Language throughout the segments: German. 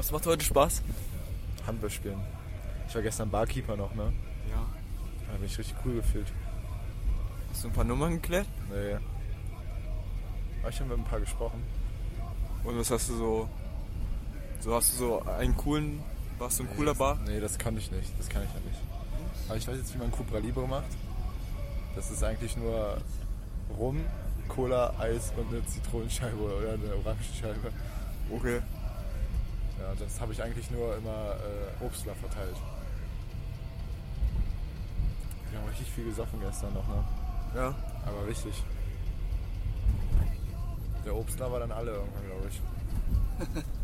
Was macht heute Spaß? Handball spielen. Ich war gestern Barkeeper noch, ne? Ja. Da habe ich richtig cool gefühlt. Hast du ein paar Nummern geklärt? Nee. Aber ich habe mit ein paar gesprochen. Und was hast du so. So hast du so einen coolen. Warst du ein cooler Bar? Nee, das kann ich nicht. Das kann ich ja nicht. Aber ich weiß jetzt, wie man Cupra Libre macht. Das ist eigentlich nur Rum, Cola, Eis und eine Zitronenscheibe oder eine Orangenscheibe. Okay. Ja, das habe ich eigentlich nur immer äh, Obstler verteilt. Wir haben richtig viel gesoffen gestern noch, ne? Ja. Aber richtig. Der Obstler war dann alle irgendwann, glaube ich.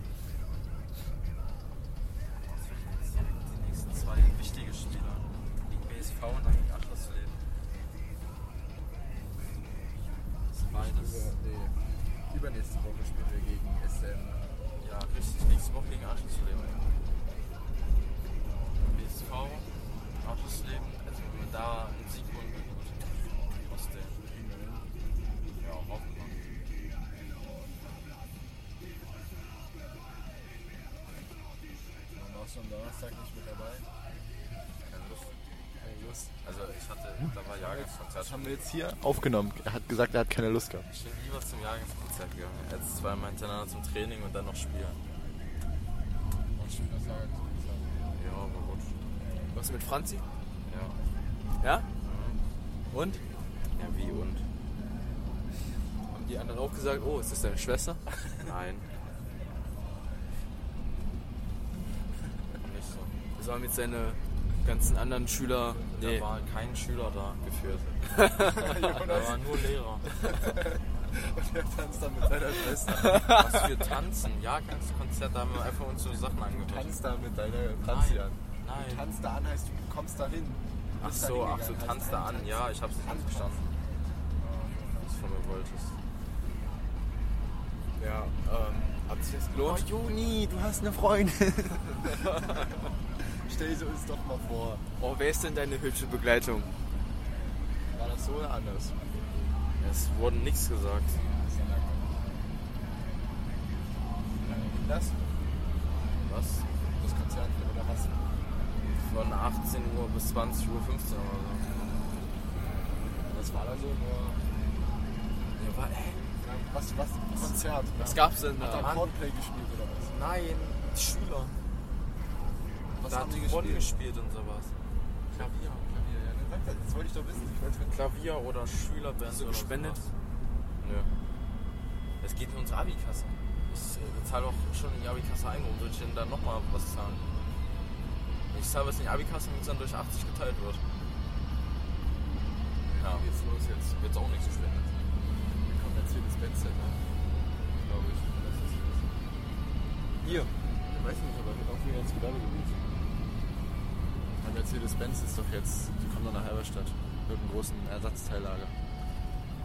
Und warst du am Donnerstag nicht mit dabei? Keine Lust. Keine Lust. Also ich hatte, da war Jahrgangskonzert. Das haben wir jetzt hier aufgenommen. Er hat gesagt, er hat keine Lust gehabt. Ich bin lieber zum Jahrgangskonzert gegangen, als zweimal hintereinander zum Training und dann noch spielen. Ja, aber gut. Was mit Franzi? Ja. Ja? Und? Ja, wie und? Haben die anderen auch gesagt, oh, ist das deine Schwester? Nein. Nicht Das waren jetzt seine ganzen anderen Schüler. Nee. Da war kein Schüler da geführt. da waren nur Lehrer. Und er tanzt dann mit seiner Schwester. Was für Tanzen? Jahrgangskonzert, da haben wir einfach uns so Sachen angehört. Tanzt da mit deiner Franzi an. Nein. Tanzt da an heißt, du kommst da hin. Ach so, ach so, tanzt da an. Ja, ich hab's nicht ganz verstanden. Was du von mir wolltest. Ja, ähm, hat sich das gelohnt? Oh Juni, du hast eine Freundin. Stell dir uns doch mal vor. Oh, wer ist denn deine hübsche Begleitung? War das so oder anders? Es wurde nichts gesagt. Das? Was? Das Konzert oder was? Von 18 Uhr bis 20 Uhr 15 oder so. Das war dann so nur. Ja, war, hä? Was, was? Konzert. Was gab's denn Hat da? er Coldplay gespielt oder was? Nein, die Schüler. Was da haben hat die gespielt? gespielt und sowas. Klavier. Klavier, ja. das. Das wollte ich doch wissen. Ich wollte Klavier oder Schülerband Hast du gespendet? Nö. Es geht in unsere Abi-Kasse. Ich äh, zahle auch schon in die Abi-Kasse ein, warum soll ich denn da nochmal was zahlen? Ich zahle was in die Abi-Kasse, wenn es dann durch 80 geteilt wird. Ja, Geht's los jetzt? jetzt auch nichts gespendet. Hier kommt Mercedes-Benz ne? Glaube ich. Das ist Hier. Ich weiß nicht, aber wird auch wieder ins Gewerbegebiet. Der Mercedes-Benz ist doch jetzt, die kommen doch nach Halberstadt mit einem großen Ersatzteillager.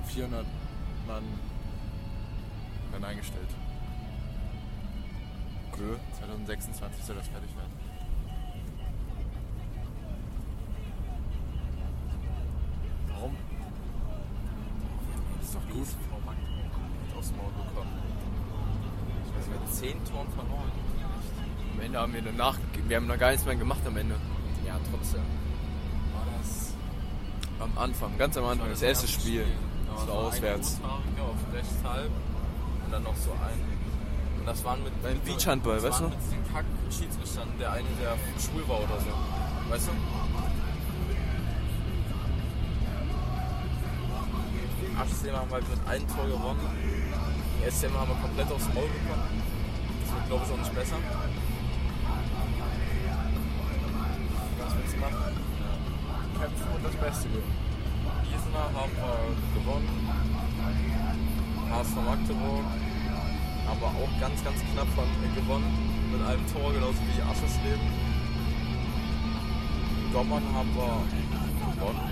400 Mann werden eingestellt. Okay. 2026 soll das fertig werden. Warum? Das ist doch gut. Frau Magdeburg komplett aufs Maul bekommen. Ich weiß nicht, 10 Toren verloren. Am Ende haben wir danach, wir haben noch gar nichts mehr gemacht am Ende. Trotzdem. War das Am Anfang, ganz am Anfang, das erste Spiel. Ja, Das war auswärts. Auf rechts halb und dann noch so ein. Und das waren mit. Beim Beachhandball, das weißt du? mit diesen Kack-Schiedsrichtern, der eine, der schwul war oder so. Weißt du? Aschsem haben halt mit einem Tor gewonnen. Die SM haben wir komplett aufs Maul bekommen. Das wird, glaube ich, auch nicht besser. Das Beste geben. Gießener haben wir gewonnen. HSV Magdeburg aber auch ganz, ganz knapp von gewonnen. Mit einem Tor, genauso wie Aschersleben. Gommern haben wir gewonnen.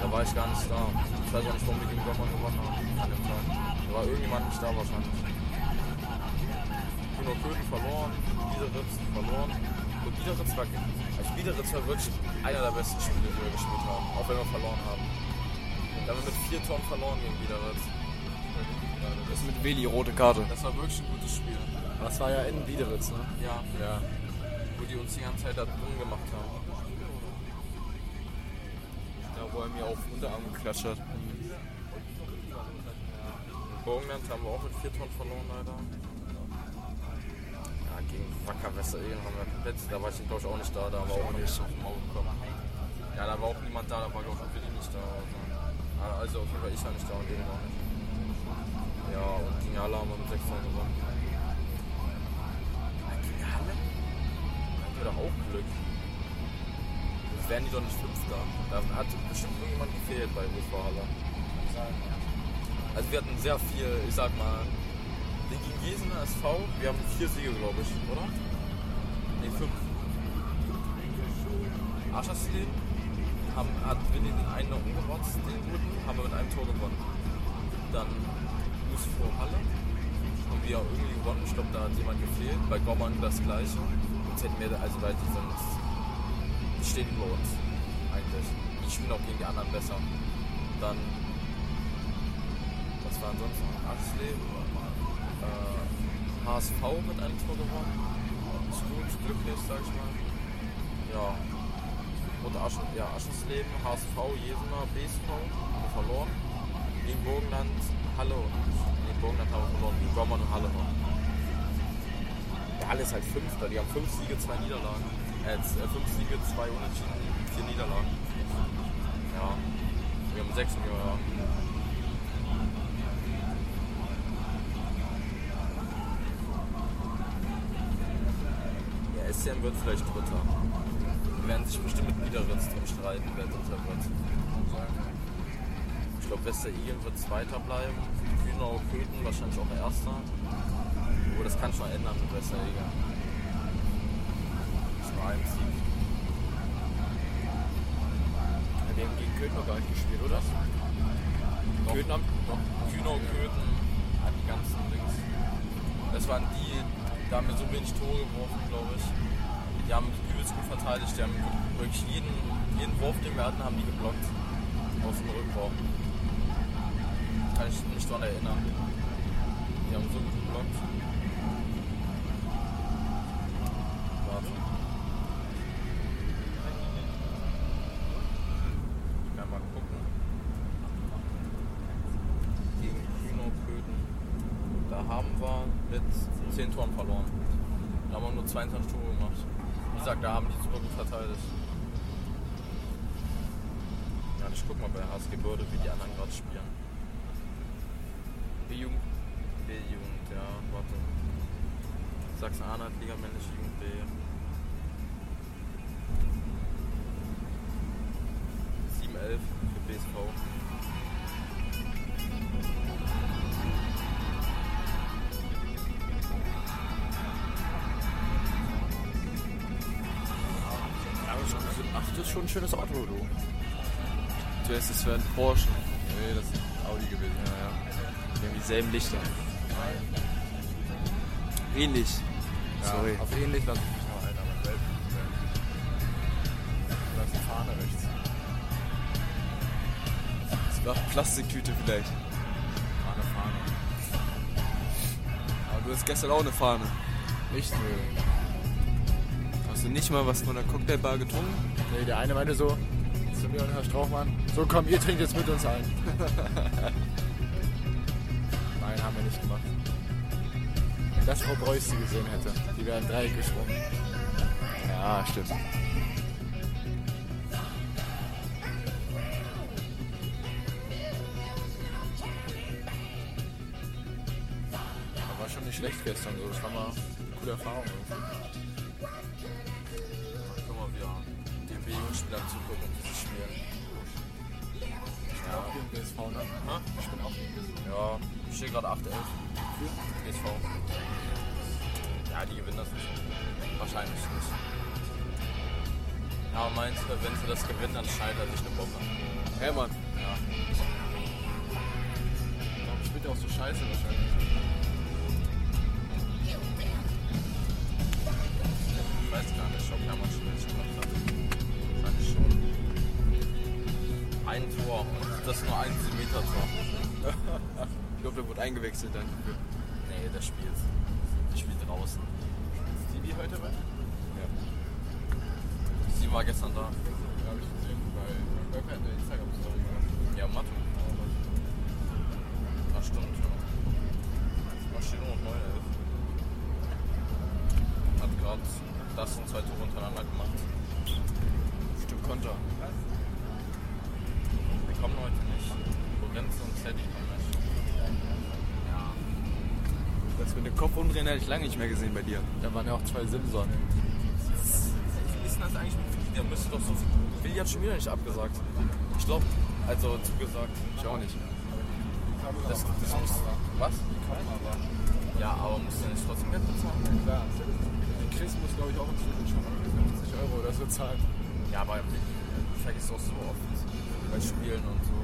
Da war ich gar nicht da. Ich weiß auch nicht, warum wir gegen Gommern gewonnen haben an dem Tag. Da war irgendjemand nicht da wahrscheinlich. Kuno Köthen verloren, Biederitz verloren. Und Biederitz war, also Biederitz war wirklich einer der besten Spiele, die wir gespielt haben, auch wenn wir verloren haben. Da haben wir mit vier Toren verloren gegen Biederitz. Das mit Willi, rote Karte. Das war wirklich ein gutes Spiel. Das war ja in Biederitz, ne? Ja, Ja. wo die uns die ganze Zeit da dumm gemacht haben. Da wo er mir auf den Unterarm geklatscht hat. In Burgenland haben wir auch mit 4 Tonnen verloren, leider. Gegen Wacker Westeregen haben wir komplett, da war ich glaube ich auch nicht da, da wir auch nicht auf den Maul bekommen. Ja, da war auch niemand da, da war glaube ich auch Willi nicht da. Also, also auf jeden Fall ich war nicht da und den war nicht. Ja, und gegen Halle haben wir mit 6 Tonnen gewonnen. Ja, Gegen Halle? Da haben wir doch auch Glück. Das wären die doch nicht Fünfter. Da hat bestimmt irgendjemand gefehlt bei Fußball Halle. Also wir hatten sehr viel, ich sag mal, den gegen Gießener SV, wir haben vier Siege, glaube ich, oder? Ne, fünf. Aschersleben haben, hat Willi den einen noch umgerotzt, den guten, haben wir mit einem Tor gewonnen. Dann USV Halle haben wir ja irgendwie gewonnen, ich glaube, da hat jemand gefehlt. Bei Gommern das gleiche. Jetzt hätten wir, also weil die sind, die stehen über uns, eigentlich. Die spielen auch gegen die anderen besser. Dann was war ansonsten? Aschersleben, äh, HSV mit einem Tor gewonnen. Ist gut, glücklich, sag ich mal. Ja. Und Asche, ja, Aschersleben, HSV, Jesena, BSV haben wir verloren. Gegen Burgenland, Halle und. Nee, Burgenland haben wir verloren. Gegen Gommern und Halle. Ja, Halle ist halt Fünfter. Die haben fünf Siege, zwei Niederlagen. Äh, äh, fünf Siege, zwei Unentschieden, vier Niederlagen. Ja. Wir haben sechs im Jahr. Ja, SCM wird vielleicht Dritter. Die werden sich bestimmt mit Niederritz drum streiten, wer Dritter wird. Ich glaube, Westerigen wird Zweiter bleiben. Kühnau, Köthen wahrscheinlich auch Erster. Aber das kann schon ändern mit Westerigen. Das nur ein Sieg. Wir haben gegen Köln noch gar nicht gespielt, oder? Doch. Köthen haben Kühnau, Köthen, die ganzen Dings. Das waren die, da haben wir so wenig Tore geworfen, glaube ich. Die haben übelst gut verteidigt. Die haben wirklich jeden, jeden Wurf, den wir hatten, haben die geblockt. Aus dem Rückraum. Kann ich mich daran erinnern. Die haben so gut geblockt. Ich guck mal bei HSG Börde, wie die anderen gerade spielen. B-Jugend. B-Jugend, ja, warte. Sachsen-Anhalt, Liga männliche Jugend B. Für BSV. Ach, das ist schon ein schönes Auto, du. Zuerst es wäre ein Porsche. Nee, das ist Audi gewesen. Ja, ja. Die haben dieselben Lichter. Ähnlich. Ja, Sorry. Auf ähnlich lasse ich mich noch ein, aber Welt. Da ist eine Fahne rechts. Das war Plastiktüte vielleicht. Ah, eine Fahne. Aber du hast gestern auch eine Fahne. Nicht? Nö. Hast du nicht mal was von der Cocktailbar getrunken? Nee, der eine meinte so zu mir und Herr Strauchmann, so komm, ihr trinkt jetzt mit uns ein. Nein, haben wir nicht gemacht. Wenn das Frau Preuß sie gesehen hätte, die wäre Dreieck gesprungen. Ja, stimmt. War schon nicht schlecht gestern, so. das war mal eine coole Erfahrung. irgendwie. Mal, wir den B-Jugend-Spielern zugucken, spielen. Ja. Auch gegen BSV, ne? Ha? Ich bin auch gegen BSV. Ja, ich stehe gerade 8-11 für BSV. Ja, die gewinnen das nicht. Wahrscheinlich nicht. Aber meinst du, wenn sie das gewinnen, dann scheitert sich eine Bombe. Hermann. Ja. Warum spielt er auch so scheiße wahrscheinlich? Ich weiß gar nicht, ob Hermann Schmidt gemacht hat. Wahrscheinlich schon ein Tor und das nur ein Meter Tor. ich glaube, der wurde eingewechselt dann. Nee, der spielt. Der spielt draußen. Ist Stevie heute dabei? Ja. Sie war gestern da. Ja, habe ich gesehen, bei Burger in der Instagram-Story Ja, Matu. Lange nicht mehr gesehen bei dir. Da waren ja auch zwei Simson. Wie ist denn das eigentlich mit Willi? Der müsste doch so viel. Willi hat schon wieder nicht abgesagt. Ich glaube, also zugesagt. Ich auch nicht. Das, das muss. Was? Ja, aber muss der nicht trotzdem Geld bezahlen? Klar. Chris muss, glaube ich, auch inzwischen schon 50 Euro oder so zahlen. Ja, aber Willi vergisst auch so oft bei Spielen und so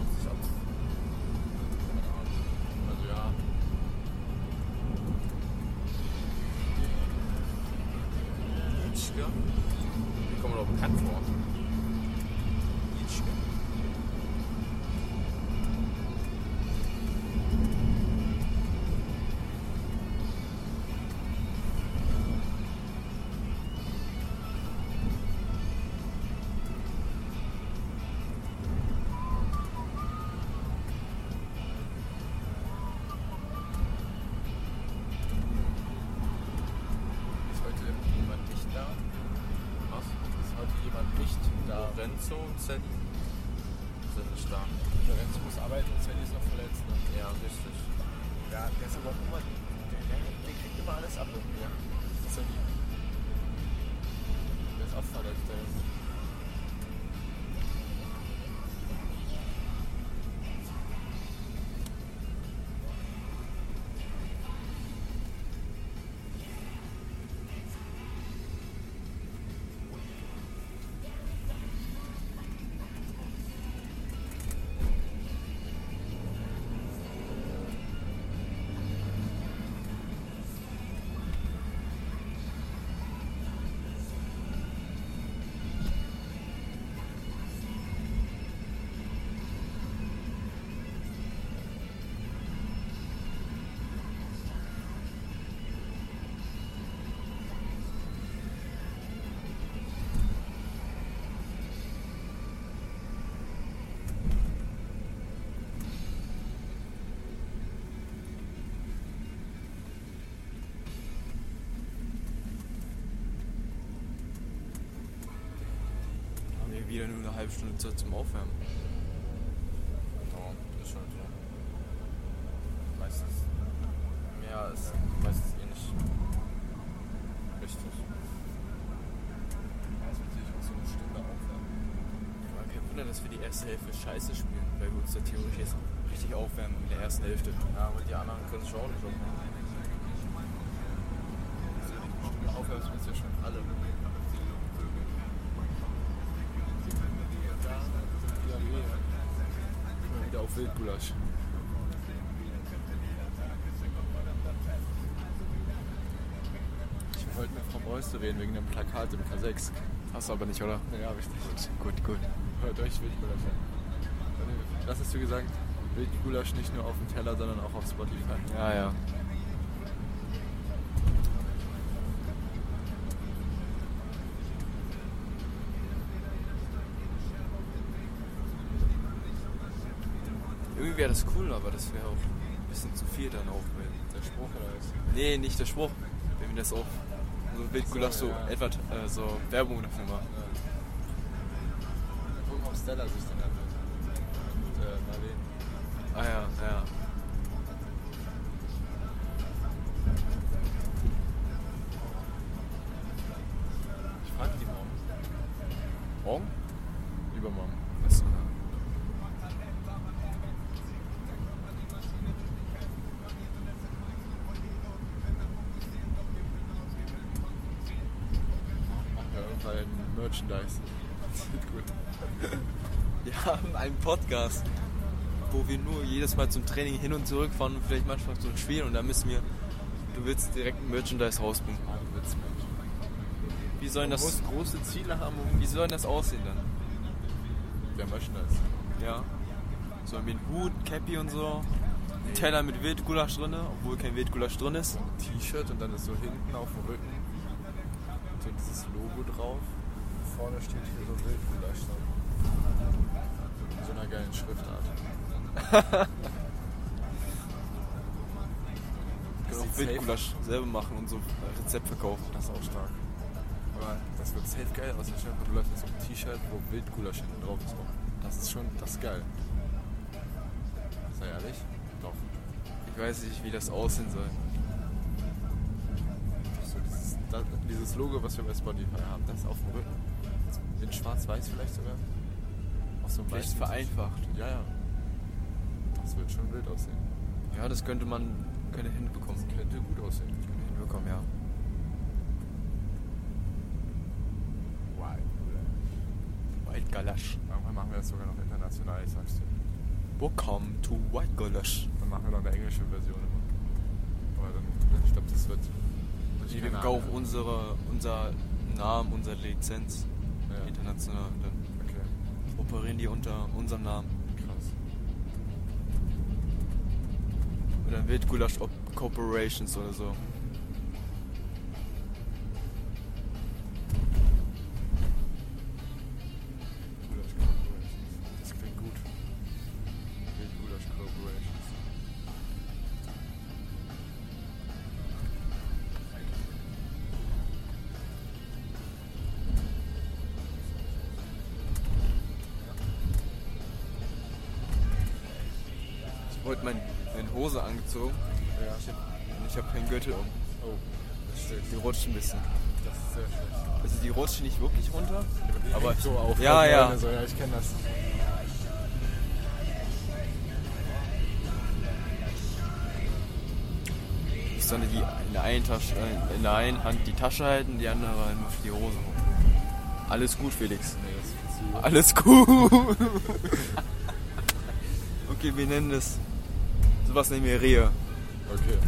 wieder nur eine halbe Stunde Zeit zum Aufwärmen. Ja, ist halt so. Meistens. Mehr ist meistens eh nicht richtig. Das wird sich auch so eine Stunde aufwärmen. Aber kein Wunder, dass wir die erste Hälfte scheiße spielen, weil wir uns da theoretisch jetzt richtig aufwärmen in der ersten Hälfte. Ja, aber die anderen können sich auch nicht. Stunde aufwärmen sind ja schon alle. Ja, nee. Immer wieder auf Wildgulasch. Ich wollte mit Frau Beuste reden wegen dem Plakat im K6. Hast du aber nicht, oder? Ja, ich nicht. Gut, gut. Hört euch Wildgulasch an. Was hast du gesagt? Wildgulasch nicht nur auf dem Teller, sondern auch auf Spotify. Ja, ja. Irgendwie wäre das cool, aber das wäre auch ein bisschen zu viel dann auch. Weil Der Spruch oder was? nee, nicht der Spruch. Wenn wir das auch so Wildgulasch so, ja. etwa äh, so Werbung dafür machen. Gucken, ob Stella sich dann anhört. Und äh, Marlene. Merchandise. Gut. Wir haben einen Podcast, wo wir nur jedes Mal zum Training hin und zurück fahren und vielleicht manchmal zum Spielen und da müssen wir, du willst direkt ein Merchandise rausbringen. Ein. Wie sollen das, muss große Ziele haben, um wie soll das aussehen dann? der Merchandise. Ja. So mit Hut, Cappy und so. Ein Teller mit Wildgulasch drin, obwohl kein Wildgulasch drin ist. T-Shirt und dann ist so hinten auf dem Rücken so dieses Logo drauf. Vorne steht hier so Wildgulasch drauf. In so einer geilen Schriftart. Können auch Wildgulasch selber machen und so Rezept verkaufen. Das ist auch stark. Aber das wird safe geil aus. Dir vor, Du läufst mit so einem T-Shirt, wo Wildgulasch hinten drauf ist. Das ist schon, das ist geil. Sei ehrlich? Doch. Ich weiß nicht, wie das aussehen soll. So dieses, da, dieses Logo, was wir bei Spotify haben, das ist auf dem Rücken. In schwarz-weiß vielleicht sogar. Auf so einem Vielleicht vereinfacht. Ja, ja. Das wird schon wild aussehen. Ja, das könnte man könnte hinbekommen. Das könnte gut aussehen. Könnte hinbekommen, ja. White Gulasch. Irgendwann machen wir das sogar noch international, ich sag's dir. Welcome to White Gulasch. Dann machen wir noch eine englische Version immer. Aber dann, ich glaube, das wird. Die wir auch unsere, unser Namen, unsere Lizenz. International. Dann Okay, operieren die unter unserem Namen. krass. Oder Wildgulasch Corporations oder so. Heute mein, meine Hose angezogen Ja. und ich habe keinen Gürtel um. Oh, das steht. Die rutscht ein bisschen. Das ist sehr schlecht. Also die rutscht nicht wirklich runter, aber so auf. Ja, auf ja. Leine, So, ja, ich kenne das. ich sollte die in der einen Tasche, äh, in der einen Hand die Tasche halten, die andere für die Hose hoch. Alles gut, Felix. Nee. Alles gut. okay, wir nennen das. Sowas nehmen wir Rehe. Okay.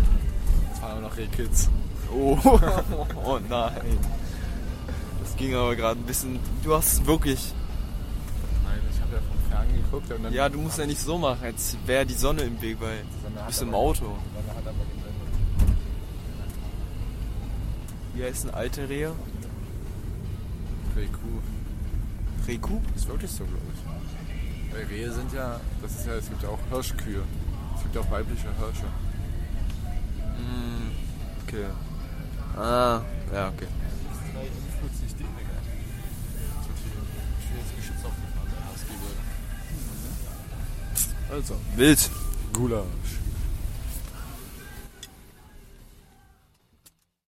Jetzt fahren wir noch Reh-Kids. Oh. oh nein. Das ging aber gerade ein bisschen. Du hast es wirklich. Nein, ich habe ja vom Fernsehen geguckt und dann. Ja, du musst ja nicht so machen, als wäre die Sonne im Weg, weil du bist im Auto. Wie heißt ein alte Rehe? Reh-Kuh. Rehkuh? Ist wirklich so, glaube ich. Weil Rehe sind ja, das ist ja, es gibt ja auch Hirschkühe. Gibt auch weibliche Hirsche. Mm, okay. Ah, ja, okay. 340 D, Digga. Das wird hier schweres Geschütz aufgefahren, der Husky würde. Also, wild. Gulasch.